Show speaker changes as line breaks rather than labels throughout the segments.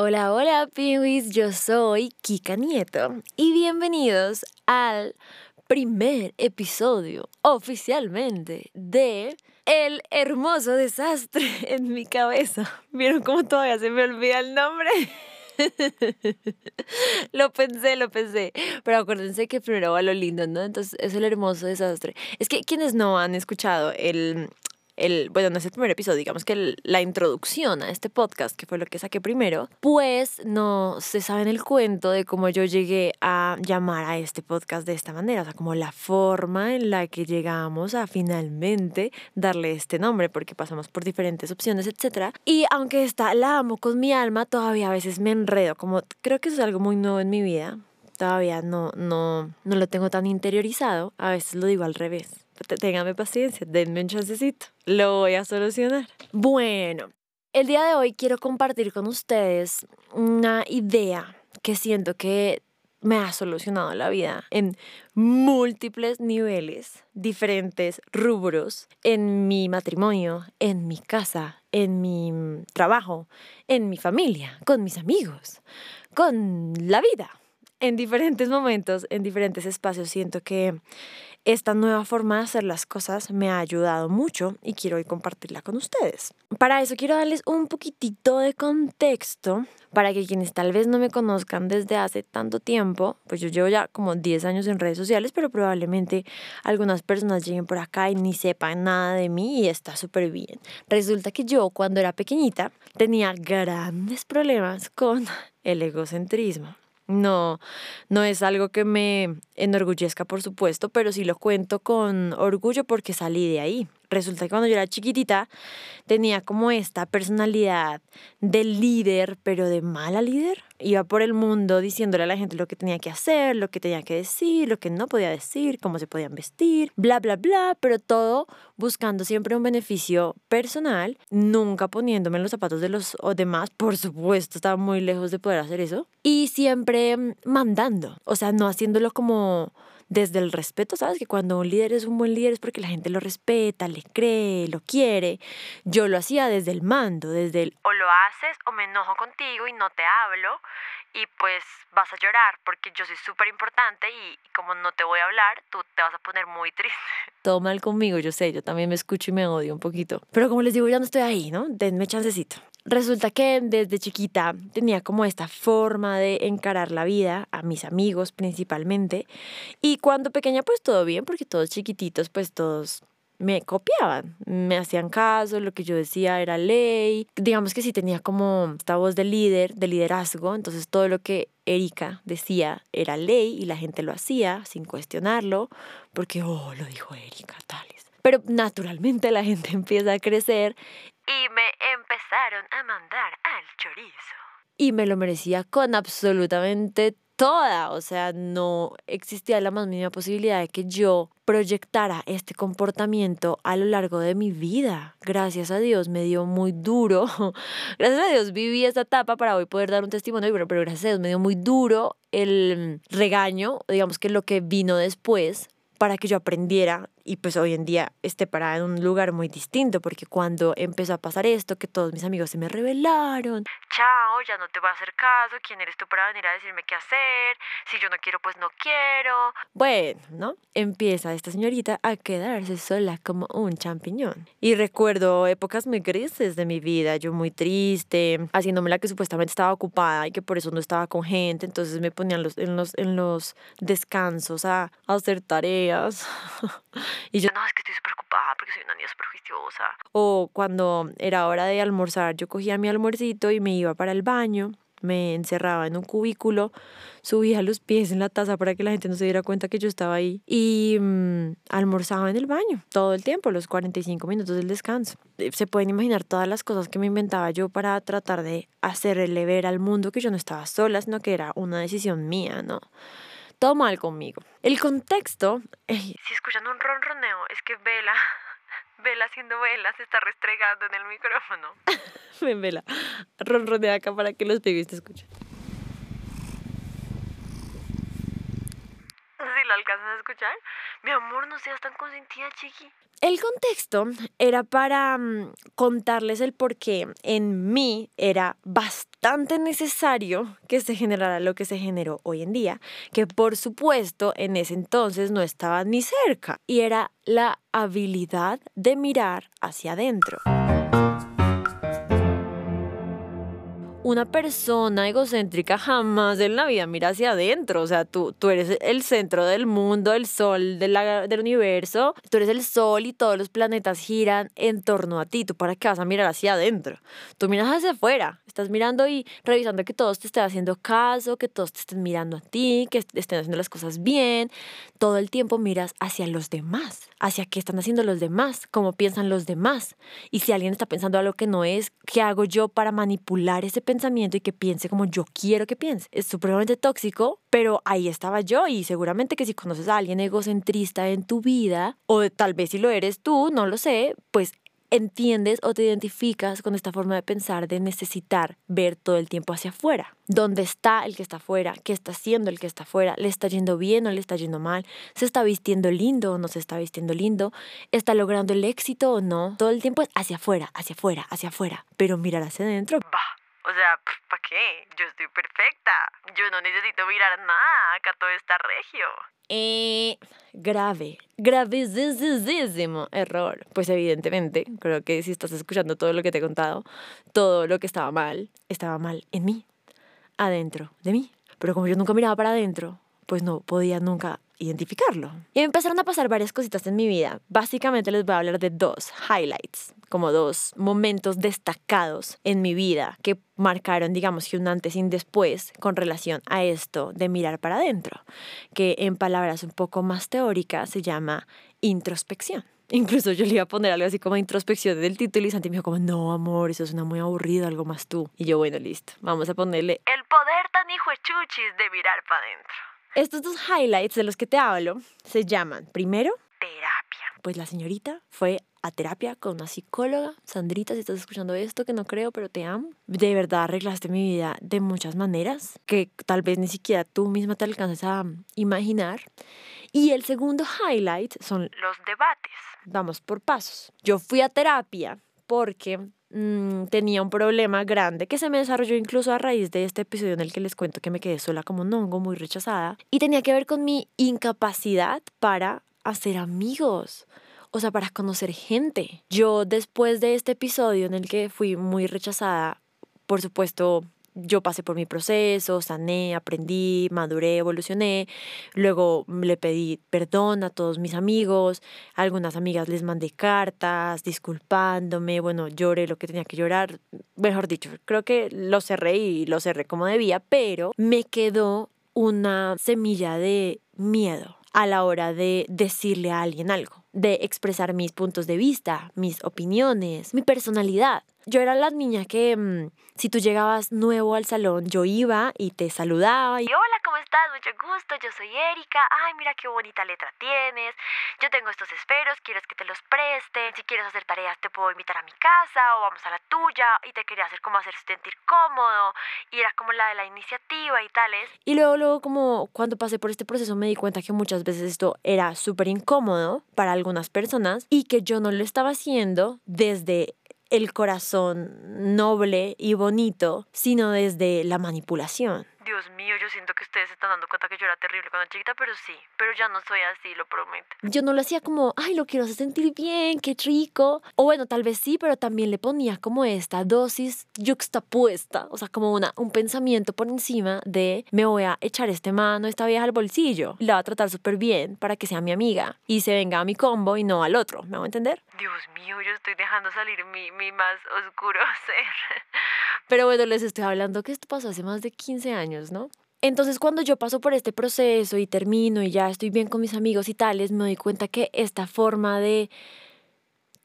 Hola, hola, piwis, yo soy Kika Nieto y bienvenidos al primer episodio oficialmente de El hermoso desastre en mi cabeza. ¿Vieron cómo todavía se me olvida el nombre? lo pensé, lo pensé. Pero acuérdense que primero va lo lindo, ¿no? Entonces es el hermoso desastre. Es que quienes no han escuchado el el, bueno, no es el primer episodio, digamos que la introducción a este podcast, que fue lo que saqué primero, pues no se sabe en el cuento de cómo yo llegué a llamar a este podcast de esta manera, o sea, como la forma en la que llegamos a finalmente darle este nombre, porque pasamos por diferentes opciones, etc. Y aunque esta la amo con mi alma, todavía a veces me enredo, como creo que eso es algo muy nuevo en mi vida, todavía no, no, no lo tengo tan interiorizado, a veces lo digo al revés téngame paciencia, denme un chancecito, lo voy a solucionar. Bueno, el día de hoy quiero compartir con ustedes una idea que siento que me ha solucionado la vida en múltiples niveles, diferentes rubros, en mi matrimonio, en mi casa, en mi trabajo, en mi familia, con mis amigos, con la vida. En diferentes momentos, en diferentes espacios, siento que esta nueva forma de hacer las cosas me ha ayudado mucho y quiero hoy compartirla con ustedes. Para eso quiero darles un poquitito de contexto para que quienes tal vez no me conozcan desde hace tanto tiempo, pues yo llevo ya como 10 años en redes sociales, pero probablemente algunas personas lleguen por acá y ni sepan nada de mí y está súper bien. Resulta que yo cuando era pequeñita tenía grandes problemas con el egocentrismo. No, no es algo que me enorgullezca, por supuesto, pero sí lo cuento con orgullo porque salí de ahí. Resulta que cuando yo era chiquitita tenía como esta personalidad de líder, pero de mala líder. Iba por el mundo diciéndole a la gente lo que tenía que hacer, lo que tenía que decir, lo que no podía decir, cómo se podían vestir, bla, bla, bla, pero todo buscando siempre un beneficio personal, nunca poniéndome en los zapatos de los demás, por supuesto, estaba muy lejos de poder hacer eso, y siempre mandando, o sea, no haciéndolo como desde el respeto, ¿sabes? Que cuando un líder es un buen líder es porque la gente lo respeta, le cree, lo quiere. Yo lo hacía desde el mando, desde el
o lo haces o me enojo contigo y no te hablo y pues vas a llorar porque yo soy súper importante y como no te voy a hablar, tú te vas a poner muy triste.
Todo mal conmigo, yo sé, yo también me escucho y me odio un poquito. Pero como les digo, ya no estoy ahí, ¿no? Denme chancecito. Resulta que desde chiquita tenía como esta forma de encarar la vida, a mis amigos principalmente, y cuando pequeña pues todo bien, porque todos chiquititos pues todos me copiaban, me hacían caso, lo que yo decía era ley, digamos que sí tenía como esta voz de líder, de liderazgo, entonces todo lo que Erika decía era ley y la gente lo hacía sin cuestionarlo, porque, oh, lo dijo Erika, tales. Pero naturalmente la gente empieza a crecer
y me a mandar al chorizo.
Y me lo merecía con absolutamente toda, o sea, no existía la más mínima posibilidad de que yo proyectara este comportamiento a lo largo de mi vida. Gracias a Dios me dio muy duro. Gracias a Dios viví esta etapa para hoy poder dar un testimonio, pero, pero gracias a Dios me dio muy duro el regaño, digamos que lo que vino después para que yo aprendiera y pues hoy en día esté parada en un lugar muy distinto, porque cuando empezó a pasar esto, que todos mis amigos se me revelaron.
Chao, ya no te voy a hacer caso, ¿quién eres tú para venir a decirme qué hacer? Si yo no quiero, pues no quiero.
Bueno, ¿no? Empieza esta señorita a quedarse sola como un champiñón. Y recuerdo épocas muy grises de mi vida, yo muy triste, haciéndome la que supuestamente estaba ocupada y que por eso no estaba con gente, entonces me ponían los, en, los, en los descansos a, a hacer tareas.
Y yo, no, es que estoy súper ocupada porque soy una niña súper juiciosa.
O cuando era hora de almorzar, yo cogía mi almuercito y me iba para el baño, me encerraba en un cubículo, subía los pies en la taza para que la gente no se diera cuenta que yo estaba ahí y mm, almorzaba en el baño todo el tiempo, los 45 minutos del descanso. Eh, se pueden imaginar todas las cosas que me inventaba yo para tratar de hacerle ver al mundo que yo no estaba sola, sino que era una decisión mía, ¿no? Todo mal conmigo. El contexto...
Si escuchan un ronroneo, es que Vela, Vela haciendo vela, se está restregando en el micrófono.
Ven, Vela, ronronea acá para que los pibes te escuchen.
Escuchar? Mi amor, no seas tan consentida.
El contexto era para mm, contarles el por qué en mí era bastante necesario que se generara lo que se generó hoy en día, que por supuesto en ese entonces no estaba ni cerca, y era la habilidad de mirar hacia adentro. Una persona egocéntrica jamás en la vida mira hacia adentro. O sea, tú, tú eres el centro del mundo, el sol del universo. Tú eres el sol y todos los planetas giran en torno a ti. ¿Tú para qué vas a mirar hacia adentro? Tú miras hacia afuera. Estás mirando y revisando que todos te estén haciendo caso, que todos te estén mirando a ti, que estén haciendo las cosas bien. Todo el tiempo miras hacia los demás, hacia qué están haciendo los demás, cómo piensan los demás. Y si alguien está pensando algo que no es, ¿qué hago yo para manipular ese pensamiento? Y que piense como yo quiero que piense. Es supremamente tóxico, pero ahí estaba yo y seguramente que si conoces a alguien egocentrista en tu vida, o tal vez si lo eres tú, no lo sé, pues entiendes o te identificas con esta forma de pensar, de necesitar ver todo el tiempo hacia afuera. ¿Dónde está el que está afuera? ¿Qué está haciendo el que está afuera? ¿Le está yendo bien o le está yendo mal? ¿Se está vistiendo lindo o no se está vistiendo lindo? ¿Está logrando el éxito o no? Todo el tiempo es hacia afuera, hacia afuera, hacia afuera. Pero mirar hacia adentro.
O sea, ¿para qué? Yo estoy perfecta. Yo no necesito mirar nada. Acá todo está regio.
Eh, grave, gravísimo error. Pues evidentemente, creo que si estás escuchando todo lo que te he contado, todo lo que estaba mal, estaba mal en mí, adentro de mí. Pero como yo nunca miraba para adentro, pues no podía nunca identificarlo. Y empezaron a pasar varias cositas en mi vida. Básicamente les voy a hablar de dos highlights, como dos momentos destacados en mi vida que marcaron, digamos que un antes y un después con relación a esto de mirar para adentro, que en palabras un poco más teóricas se llama introspección. Incluso yo le iba a poner algo así como introspección del título y Santi me dijo como, no, amor, eso suena muy aburrido, algo más tú. Y yo, bueno, listo, vamos a ponerle...
El poder tan hijo chuchis de mirar para adentro.
Estos dos highlights de los que te hablo se llaman, primero,
terapia.
Pues la señorita fue a terapia con una psicóloga. Sandrita, si estás escuchando esto, que no creo, pero te amo. De verdad arreglaste mi vida de muchas maneras que tal vez ni siquiera tú misma te alcances a imaginar. Y el segundo highlight son
los debates.
Vamos por pasos. Yo fui a terapia porque Mm, tenía un problema grande que se me desarrolló incluso a raíz de este episodio en el que les cuento que me quedé sola como un hongo, muy rechazada, y tenía que ver con mi incapacidad para hacer amigos. O sea, para conocer gente. Yo después de este episodio en el que fui muy rechazada, por supuesto, yo pasé por mi proceso, sané, aprendí, maduré, evolucioné. Luego le pedí perdón a todos mis amigos. Algunas amigas les mandé cartas disculpándome. Bueno, lloré lo que tenía que llorar. Mejor dicho, creo que lo cerré y lo cerré como debía, pero me quedó una semilla de miedo a la hora de decirle a alguien algo, de expresar mis puntos de vista, mis opiniones, mi personalidad yo era la niña que mm, si tú llegabas nuevo al salón, yo iba y te saludaba.
Y hola, ¿cómo estás? Mucho gusto, yo soy Erika. Ay, mira qué bonita letra tienes. Yo tengo estos esferos, quieres que te los preste. Si quieres hacer tareas, te puedo invitar a mi casa o vamos a la tuya. Y te quería hacer como hacer sentir cómodo. Y era como la de la iniciativa y tales.
Y luego, luego, como cuando pasé por este proceso, me di cuenta que muchas veces esto era súper incómodo para algunas personas y que yo no lo estaba haciendo desde el corazón noble y bonito, sino desde la manipulación.
Dios mío, yo siento que ustedes se están dando cuenta que yo era terrible cuando chiquita, pero sí, pero ya no soy así, lo prometo.
Yo no lo hacía como, ay, lo quiero hacer sentir bien, qué rico. O bueno, tal vez sí, pero también le ponía como esta dosis yuxtapuesta, o sea, como una, un pensamiento por encima de me voy a echar este mano, esta vieja al bolsillo, la voy a tratar súper bien para que sea mi amiga y se venga a mi combo y no al otro, ¿me hago entender?
Dios mío, yo estoy dejando salir mi, mi más oscuro ser.
Pero bueno, les estoy hablando que esto pasó hace más de 15 años, Entonces cuando yo paso por este proceso y termino y ya estoy bien con mis amigos y tales, me doy cuenta que esta forma de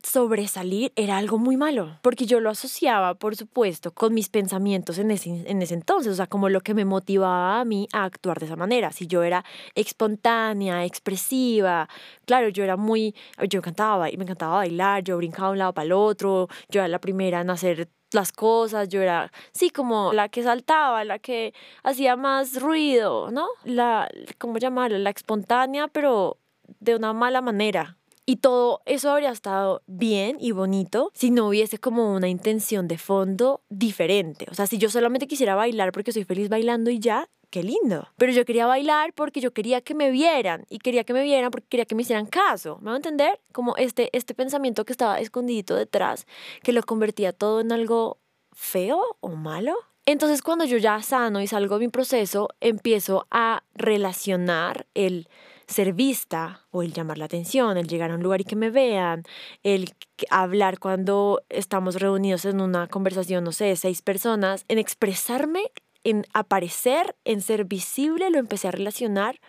sobresalir era algo muy malo, porque yo lo asociaba, por supuesto, con mis pensamientos en ese, en ese entonces, o sea, como lo que me motivaba a mí a actuar de esa manera. Si yo era espontánea, expresiva, claro, yo era muy, yo me encantaba bailar, yo brincaba de un lado para el otro, yo era la primera en hacer las cosas, yo era, sí, como la que saltaba, la que hacía más ruido, ¿no? La, ¿cómo llamarlo? La espontánea, pero de una mala manera. Y todo eso habría estado bien y bonito si no hubiese como una intención de fondo diferente. O sea, si yo solamente quisiera bailar porque soy feliz bailando y ya, qué lindo. Pero yo quería bailar porque yo quería que me vieran y quería que me vieran porque quería que me hicieran caso. ¿Me va a entender? Como este, este pensamiento que estaba escondido detrás, que lo convertía todo en algo feo o malo. Entonces cuando yo ya sano y salgo de mi proceso, empiezo a relacionar el ser vista o el llamar la atención, el llegar a un lugar y que me vean, el hablar cuando estamos reunidos en una conversación, no sé, seis personas, en expresarme, en aparecer, en ser visible, lo empecé a relacionar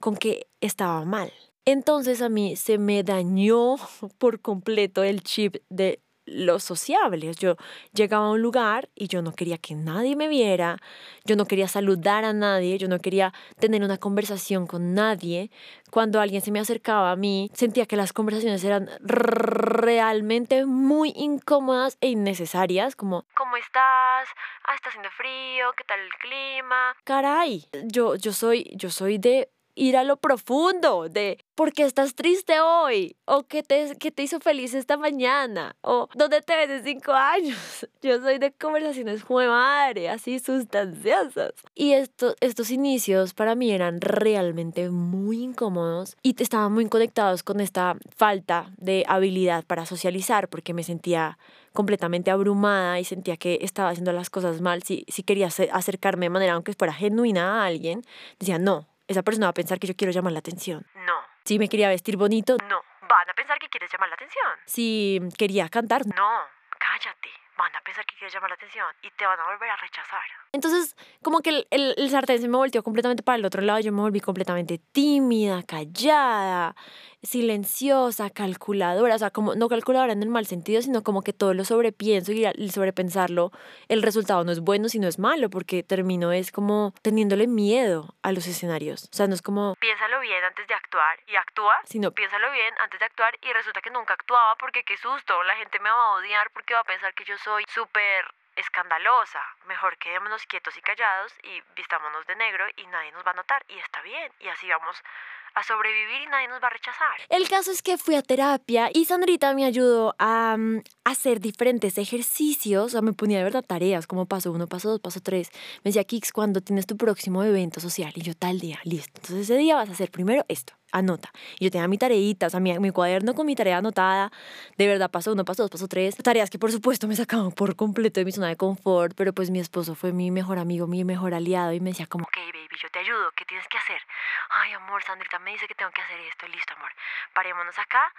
con que estaba mal. Entonces a mí se me dañó por completo el chip de los sociables. Yo llegaba a un lugar y yo no quería que nadie me viera, yo no quería saludar a nadie, yo no quería tener una conversación con nadie. Cuando alguien se me acercaba a mí, sentía que las conversaciones eran realmente muy incómodas e innecesarias, como
¿Cómo estás? Ah, está haciendo frío, ¿qué tal el clima?
caray, yo yo soy yo soy de ir a lo profundo de por qué estás triste hoy o qué te, qué te hizo feliz esta mañana o dónde te ves en cinco años. Yo soy de conversaciones jue madre, así sustanciosas. Y esto, estos inicios para mí eran realmente muy incómodos y estaban muy conectados con esta falta de habilidad para socializar porque me sentía completamente abrumada y sentía que estaba haciendo las cosas mal. Si, si quería acercarme de manera, aunque fuera genuina a alguien, decía, no, esa persona va a pensar que yo quiero llamar la atención.
No,
Si me quería vestir bonito,
no. Van a pensar que quieres llamar la atención.
si quería cantar.
No, cállate. Van a pensar que quieres llamar la atención y te van a volver a rechazar.
Entonces, como que el, el, el sartén se me volteó completamente para el otro lado. Yo me volví completamente tímida, callada, silenciosa, calculadora. O sea, como no calculadora en el mal sentido, sino como que todo lo sobrepienso y al sobrepensarlo, el resultado no es bueno, sino es malo, porque termino es como teniéndole miedo a los escenarios. O sea, no es como,
Piénsalo bien antes de actuar y actúa.
sino
Piénsalo bien antes de actuar y resulta que nunca actuaba porque qué susto. La gente me va a odiar porque va a pensar que yo soy súper escandalosa. Mejor quedémonos quietos y callados y vistámonos de negro y nadie nos va a notar y está bien. Y así vamos a sobrevivir y nadie nos va a rechazar.
El caso es que fui a terapia y Sandrita me ayudó a mm, hacer diferentes ejercicios. O sea, me ponía de verdad tareas, como paso uno, paso dos, paso tres. Me decía, Kix, ¿cuándo tienes tu próximo evento social? Y yo, tal día, listo. Entonces ese día vas a hacer primero esto, anota. Y yo tenía mi tareita, o sea, mi, mi cuaderno con mi tarea anotada. De verdad, paso uno, paso dos, paso tres. Tareas que por supuesto me sacaban por completo de mi zona de confort, pero pues mi esposo fue mi mejor amigo, mi mejor aliado y me decía como,
Ok, baby, yo te ayudo. ¿Qué tienes que hacer? Ay, amor, Sandrita me dice que tengo que hacer esto. Listo, amor. Parémonos acá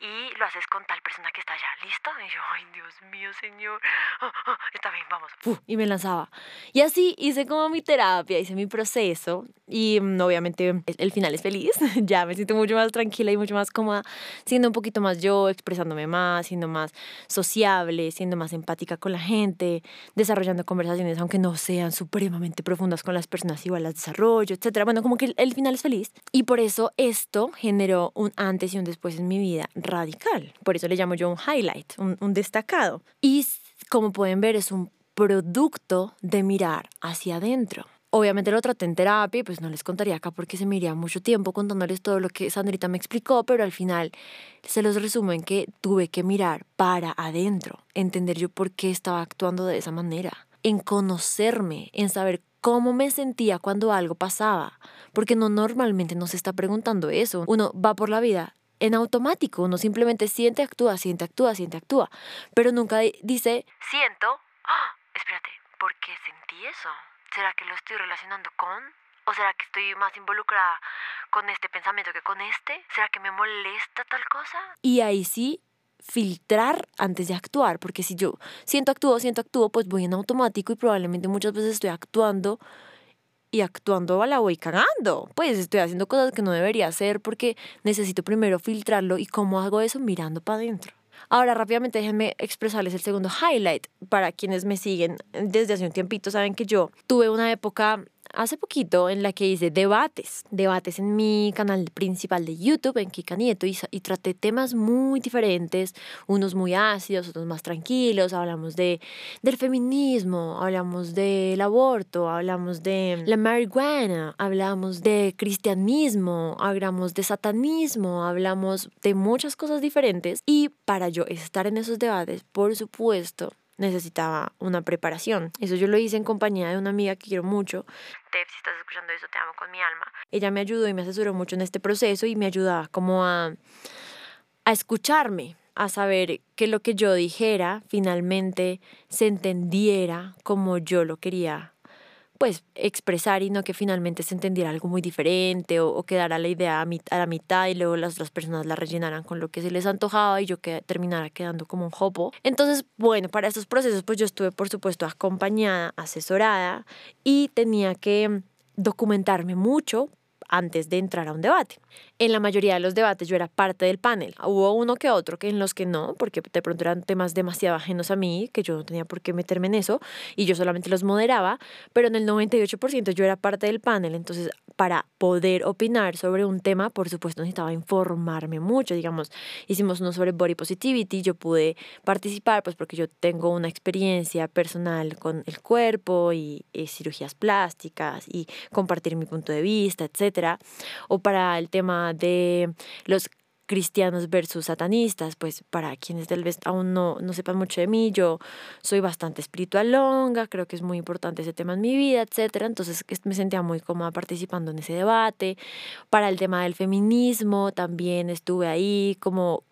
y lo haces con tal persona que está allá. ¿Listo? Y yo, ay, Dios mío, señor. Ah, ah, Está bien, vamos.
¡fu! y me lanzaba. Y así hice como mi terapia, hice mi proceso y mm, obviamente el, final es feliz. ya me siento mucho más tranquila y mucho más cómoda, siendo un poquito más yo, expresándome más, siendo más sociable, siendo más empática con la gente, desarrollando conversaciones aunque no sean supremamente profundas con las personas, igual las desarrollo, etcétera. Bueno, como que el final es feliz. Y por eso esto generó un antes y un después en mi vida radical. Por eso le llamo yo un highlight, un, un destacado. Y como pueden ver, es un producto de mirar hacia adentro. Obviamente lo traté en terapia y pues no les contaría acá porque se me iría mucho tiempo contándoles todo lo que Sandrita me explicó, pero al final se los resumo en que tuve que mirar para adentro, entender yo por qué estaba actuando de esa manera, en conocerme, en saber cómo me sentía cuando algo pasaba, porque no normalmente nos está preguntando eso. Uno va por la vida en automático, uno simplemente siente, actúa, siente, actúa, siente, actúa, pero nunca di- dice,
Siento. ¡Ah! Espérate, ¿por qué sentí eso? ¿Será que lo estoy relacionando con? ¿O será que estoy más involucrada con este pensamiento que con este? ¿Será que me molesta tal cosa?
y ahí sí filtrar antes de actuar, porque si yo siento, actúo, siento, actúo, pues voy en automático y probablemente muchas veces estoy actuando y actuando a la voy cagando. Pues estoy haciendo cosas que no debería hacer porque necesito primero filtrarlo y cómo hago eso mirando para adentro. Ahora rápidamente déjenme expresarles el segundo highlight. Para quienes me siguen desde hace un tiempito saben que yo tuve una época hace poquito en la que hice debates, debates en mi canal principal de YouTube, en Kika Nieto, y, y traté temas muy diferentes, unos muy ácidos, otros más tranquilos, hablamos de, del feminismo, hablamos del aborto, hablamos de la marihuana, hablamos de cristianismo, hablamos de satanismo, hablamos de muchas cosas diferentes y para yo estar en esos debates, por supuesto, necesitaba una preparación. Eso yo lo hice en compañía de una amiga que quiero mucho.
Tef, si estás escuchando eso, te amo con mi alma.
Ella me ayudó y me asesoró mucho en este proceso y me ayudaba como a, a escucharme, a saber que lo que yo dijera finalmente se entendiera como yo lo quería pues expresar y no que finalmente se entendiera algo muy diferente o, quedara la idea a, a, la mitad y luego las otras personas la rellenaran con lo que se les antojaba y yo que terminara quedando como un hopo. Entonces, bueno, para estos procesos pues yo estuve por supuesto acompañada, asesorada y tenía que documentarme mucho antes de entrar a un debate. En la mayoría de los debates yo era parte del panel. Hubo uno que otro que en los que no, porque de pronto eran temas demasiado ajenos a mí, que yo no tenía por qué meterme en eso, y yo solamente los moderaba, pero en el 98% yo era parte del panel. Entonces, para poder opinar sobre un tema, por supuesto necesitaba informarme mucho. Digamos, hicimos uno sobre body positivity, yo pude participar, pues porque yo tengo una experiencia personal con el cuerpo y, y cirugías plásticas y compartir mi punto de vista, etcétera o para el tema de los cristianos versus satanistas, pues para quienes tal vez aún no, no sepan mucho de mí, yo soy bastante espiritual longa, creo que es muy importante ese tema en mi vida, etcétera, entonces me sentía muy cómoda participando en ese debate. Para el tema del feminismo también estuve ahí como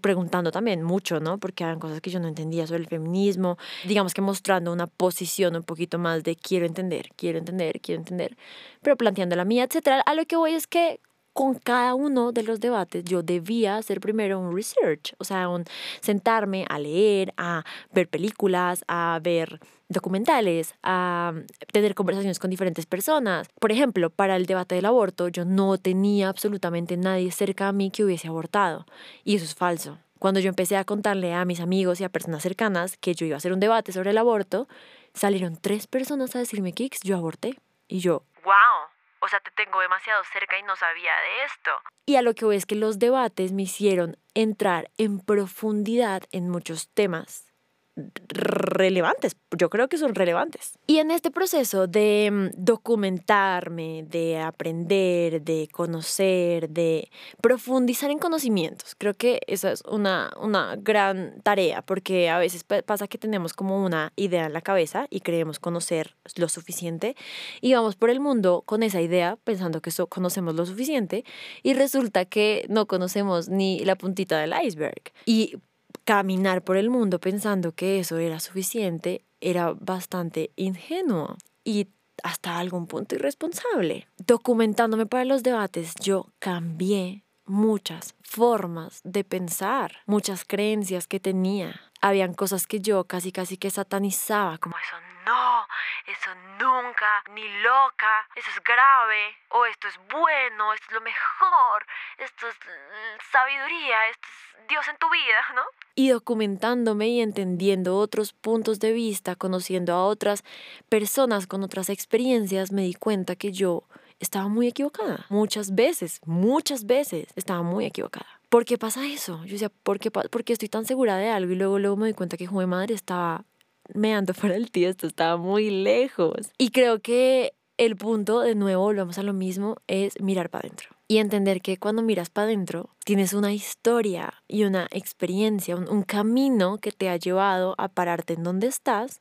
preguntando también mucho, ¿no? Porque eran cosas que yo no entendía sobre el feminismo, digamos que mostrando una posición un poquito más de quiero entender, quiero entender, quiero entender, pero planteando la mía, etcétera. A lo que voy es que con cada uno de los debates yo debía hacer primero un research, o sea, un sentarme a leer, a ver películas, a ver documentales, a tener conversaciones con diferentes personas. Por ejemplo, para el debate del aborto, yo no tenía absolutamente nadie cerca a mí que hubiese abortado. Y eso es falso. Cuando yo empecé a contarle a mis amigos y a personas cercanas que yo iba a hacer un debate sobre el aborto, salieron tres personas a decirme, Kix, yo aborté. Y yo,
¡Wow! O sea, te tengo demasiado cerca y no sabía de esto.
Y a lo que voy es que los debates me hicieron entrar en profundidad en muchos temas relevantes, yo creo que son relevantes. Y en este proceso de mm, documentarme, de aprender, de conocer, de profundizar en conocimientos, creo que esa es una, una gran tarea, porque a veces pasa que tenemos como una idea en la cabeza y creemos conocer lo suficiente y vamos por el mundo con esa idea pensando que eso conocemos lo suficiente y resulta que no conocemos ni la puntita del iceberg. Y caminar por el mundo pensando que eso era suficiente era bastante ingenuo y hasta algún punto irresponsable. Documentándome para los debates, yo cambié muchas formas de pensar, muchas creencias que tenía. Habían cosas que yo casi casi que satanizaba, como
eso no, eso nunca, ni loca, eso es grave, o esto es bueno, esto es lo mejor, esto es mm, sabiduría, esto es Dios en tu vida, ¿no?
Y documentándome y entendiendo otros puntos de vista, conociendo a otras personas con otras experiencias, me di cuenta que yo estaba muy equivocada. Muchas veces, muchas veces estaba muy equivocada. ¿Por qué pasa eso? Yo decía, ¿por qué, ¿por qué estoy tan segura de algo? Y luego, luego me di cuenta que, joder madre, estaba me ando para el tío, esto estaba muy lejos. Y creo que el punto, de nuevo, volvemos a lo mismo, es mirar para adentro. Y entender que cuando miras para adentro, tienes una historia y una experiencia, un, un, camino que te ha llevado a pararte en donde estás,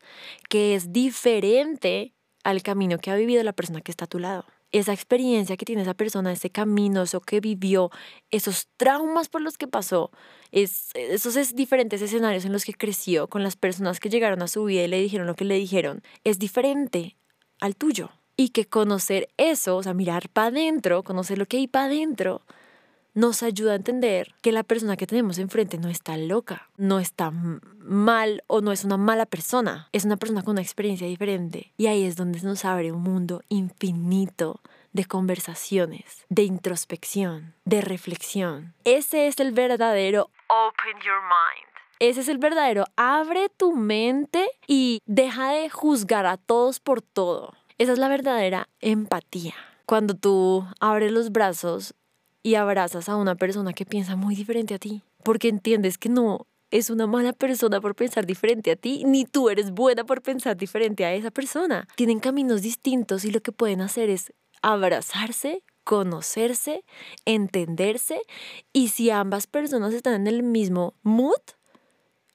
que es diferente al camino que ha vivido la persona que está a tu lado esa experiencia que tiene esa persona, ese camino, eso que vivió, esos traumas por los que pasó, es, esos es diferentes escenarios en los que creció, con las personas que llegaron a su vida y le dijeron lo que le dijeron, es diferente al tuyo. Y que conocer eso, o sea, mirar para adentro, conocer lo que hay para adentro, nos ayuda a entender que la persona que tenemos enfrente no está loca, no está mal o no es una mala persona, es una persona con una experiencia diferente. Y ahí es donde nos abre un mundo infinito de conversaciones, de introspección, de reflexión. Ese es el verdadero
Open Your Mind.
Ese es el verdadero. Abre tu mente y deja de juzgar a todos por todo. Esa es la verdadera empatía. Cuando tú abres los brazos y abrazas a una persona que piensa muy diferente a ti, porque entiendes que no es una mala persona por pensar diferente a ti, ni tú eres buena por pensar diferente a esa persona. Tienen caminos distintos y lo que pueden hacer es abrazarse, conocerse, entenderse y si ambas personas están en el mismo mood,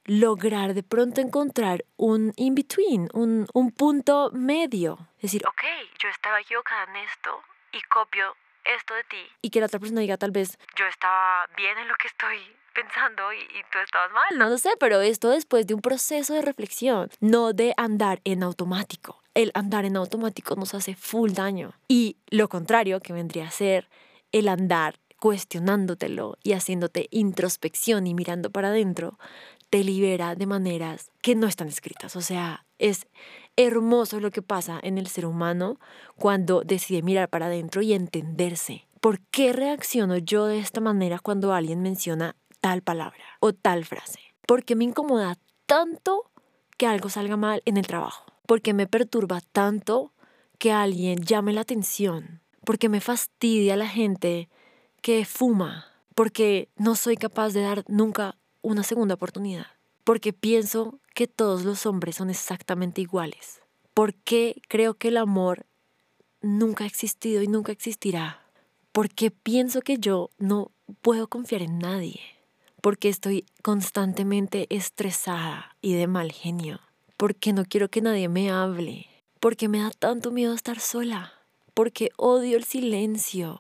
lograr de pronto encontrar un in-between, un, un punto medio. Es decir,
Ok, yo estaba equivocada en esto y copio esto de ti.
y que la otra persona diga tal vez,
Yo estaba bien en lo que estoy pensando y, y tú estabas mal.
no lo sé, pero esto después de un proceso de reflexión, no de andar en automático. El andar en automático nos hace full daño. Y lo contrario, que vendría a ser el andar cuestionándotelo y haciéndote introspección y mirando para adentro, te libera de maneras que no están escritas. O sea, es hermoso lo que pasa en el ser humano cuando decide mirar para adentro y entenderse. ¿Por qué reacciono yo de esta manera cuando alguien menciona tal palabra o tal frase? Porque me incomoda tanto que algo salga mal en el trabajo. Porque me perturba tanto que alguien llame la atención. Porque me fastidia la gente que fuma. Porque no soy capaz de dar nunca una segunda oportunidad. Porque pienso que todos los hombres son exactamente iguales. Porque creo que el amor nunca ha existido y nunca existirá. Porque pienso que yo no puedo confiar en nadie. Porque estoy constantemente estresada y de mal genio. Porque no quiero que nadie me hable. Porque me da tanto miedo estar sola. Porque odio el silencio.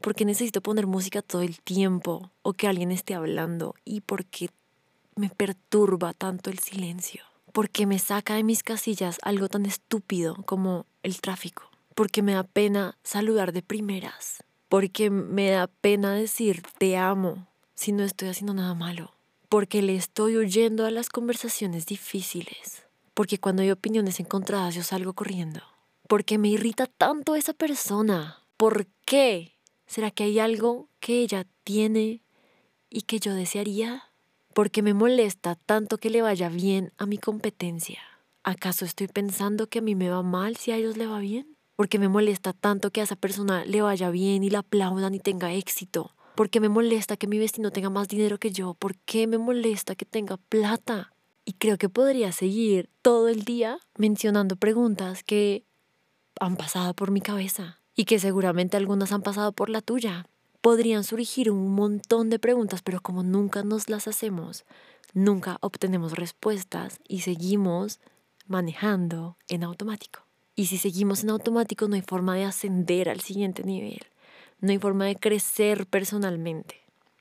Porque necesito poner música todo el tiempo o que alguien esté hablando. Y porque me perturba tanto el silencio. Porque me saca de mis casillas algo tan estúpido como el tráfico. Porque me da pena saludar de primeras. Porque me da pena decir te amo si no estoy haciendo nada malo. Porque le estoy huyendo a las conversaciones difíciles. Porque cuando hay opiniones encontradas yo salgo corriendo. Porque me irrita tanto esa persona. ¿Por qué? ¿Será que hay algo que ella tiene y que yo desearía? Porque me molesta tanto que le vaya bien a mi competencia. ¿Acaso estoy pensando que a mí me va mal si a ellos le va bien? Porque me molesta tanto que a esa persona le vaya bien y la aplaudan y tenga éxito. Porque me molesta que mi vecino tenga más dinero que yo. ¿Por qué me molesta que tenga plata? Y creo que podría seguir todo el día mencionando preguntas que han pasado por mi cabeza y que seguramente algunas han pasado por la tuya. Podrían surgir un montón de preguntas, pero como nunca nos las hacemos, nunca obtenemos respuestas y seguimos manejando en automático. Y si seguimos en automático no hay forma de ascender al siguiente nivel, no hay forma de crecer personalmente.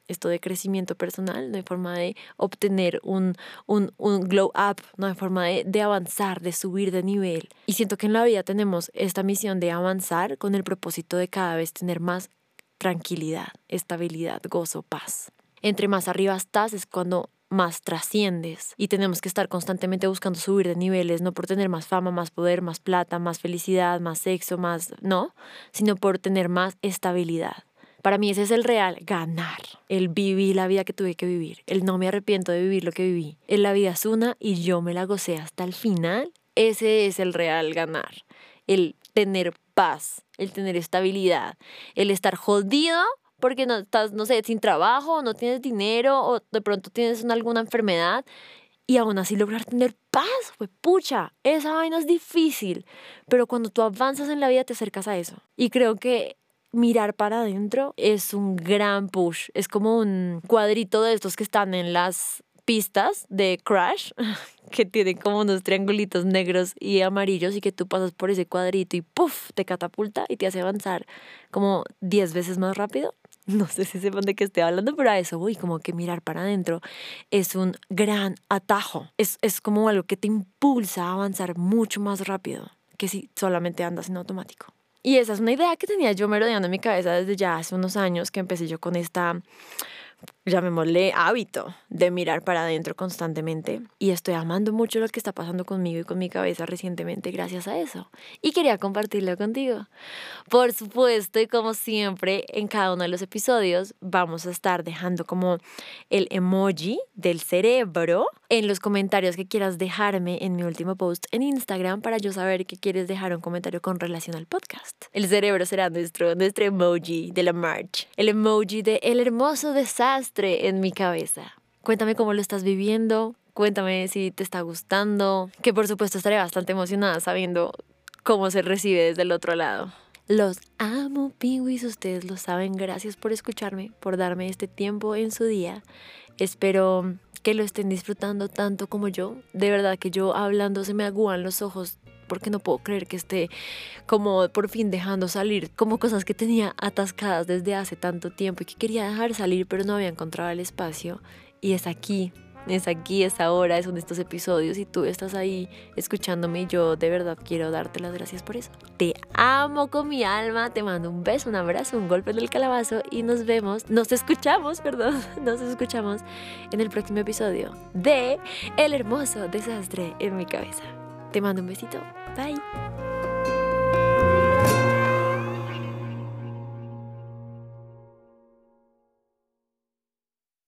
Esto de crecimiento personal, no hay forma de obtener un, un, un glow up, no hay forma de, de avanzar, de subir de nivel. Y siento que en la vida tenemos esta misión de avanzar con el propósito de cada vez tener más tranquilidad, estabilidad, gozo, paz. Entre más arriba estás es cuando más trasciendes y tenemos que estar constantemente buscando subir de niveles, no por tener más fama, más poder, más plata, más felicidad, más sexo, más, no, sino por tener más estabilidad. Para mí ese es el real ganar, el vivir la vida que tuve que vivir, el no me arrepiento de vivir lo que viví. El la vida es una y yo me la gocé hasta el final. Ese es el real ganar, el tener el tener estabilidad, el estar jodido porque no estás, no sé, sin trabajo, no tienes dinero o de pronto tienes una- alguna enfermedad y aún así lograr tener paz, fue pucha, esa vaina es difícil, pero cuando tú avanzas en la vida te acercas a eso. Y creo que mirar para adentro es un gran push, es como un cuadrito de estos que están en las pistas de Crash, que tienen como unos triangulitos negros y amarillos y que tú pasas por ese cuadrito y ¡puf! te catapulta y te hace avanzar como 10 veces más rápido. No sé si sepan de qué estoy hablando, pero a eso voy, como que mirar para adentro es un gran atajo. Es, es como algo que te impulsa a avanzar mucho más rápido que si solamente andas en automático. Y esa es una idea que tenía yo merodeando en mi cabeza desde ya hace unos años que empecé yo con esta llamémosle hábito de mirar para adentro constantemente y estoy amando mucho lo que está pasando conmigo y con mi cabeza recientemente gracias a eso y quería compartirlo contigo. Por supuesto y como siempre en cada uno de los episodios vamos a estar dejando como el emoji del cerebro en los comentarios que quieras dejarme en mi último post en Instagram para yo saber que quieres dejar un comentario con relación al podcast. El cerebro será nuestro, nuestro emoji de la march, el emoji de el hermoso desastre en mi cabeza. Cuéntame cómo lo estás viviendo, cuéntame si te está gustando, que por supuesto estaré bastante emocionada sabiendo cómo se recibe desde el otro lado. Los amo, pingüis, ustedes lo saben. Gracias por escucharme, por darme este tiempo en su día. Espero que lo estén disfrutando tanto como yo. De verdad que yo hablando se me agúan los ojos porque no puedo creer que esté como por fin dejando salir como cosas que tenía atascadas desde hace tanto tiempo y que quería dejar salir pero no había encontrado el espacio y es aquí. Es aquí, es ahora, es de estos episodios y tú estás ahí escuchándome y yo de verdad quiero darte las gracias por eso. Te amo con mi alma, te mando un beso, un abrazo, un golpe en el calabazo y nos vemos, nos escuchamos, perdón, nos escuchamos en el próximo episodio de El hermoso desastre en mi cabeza. Te mando un besito. Bye.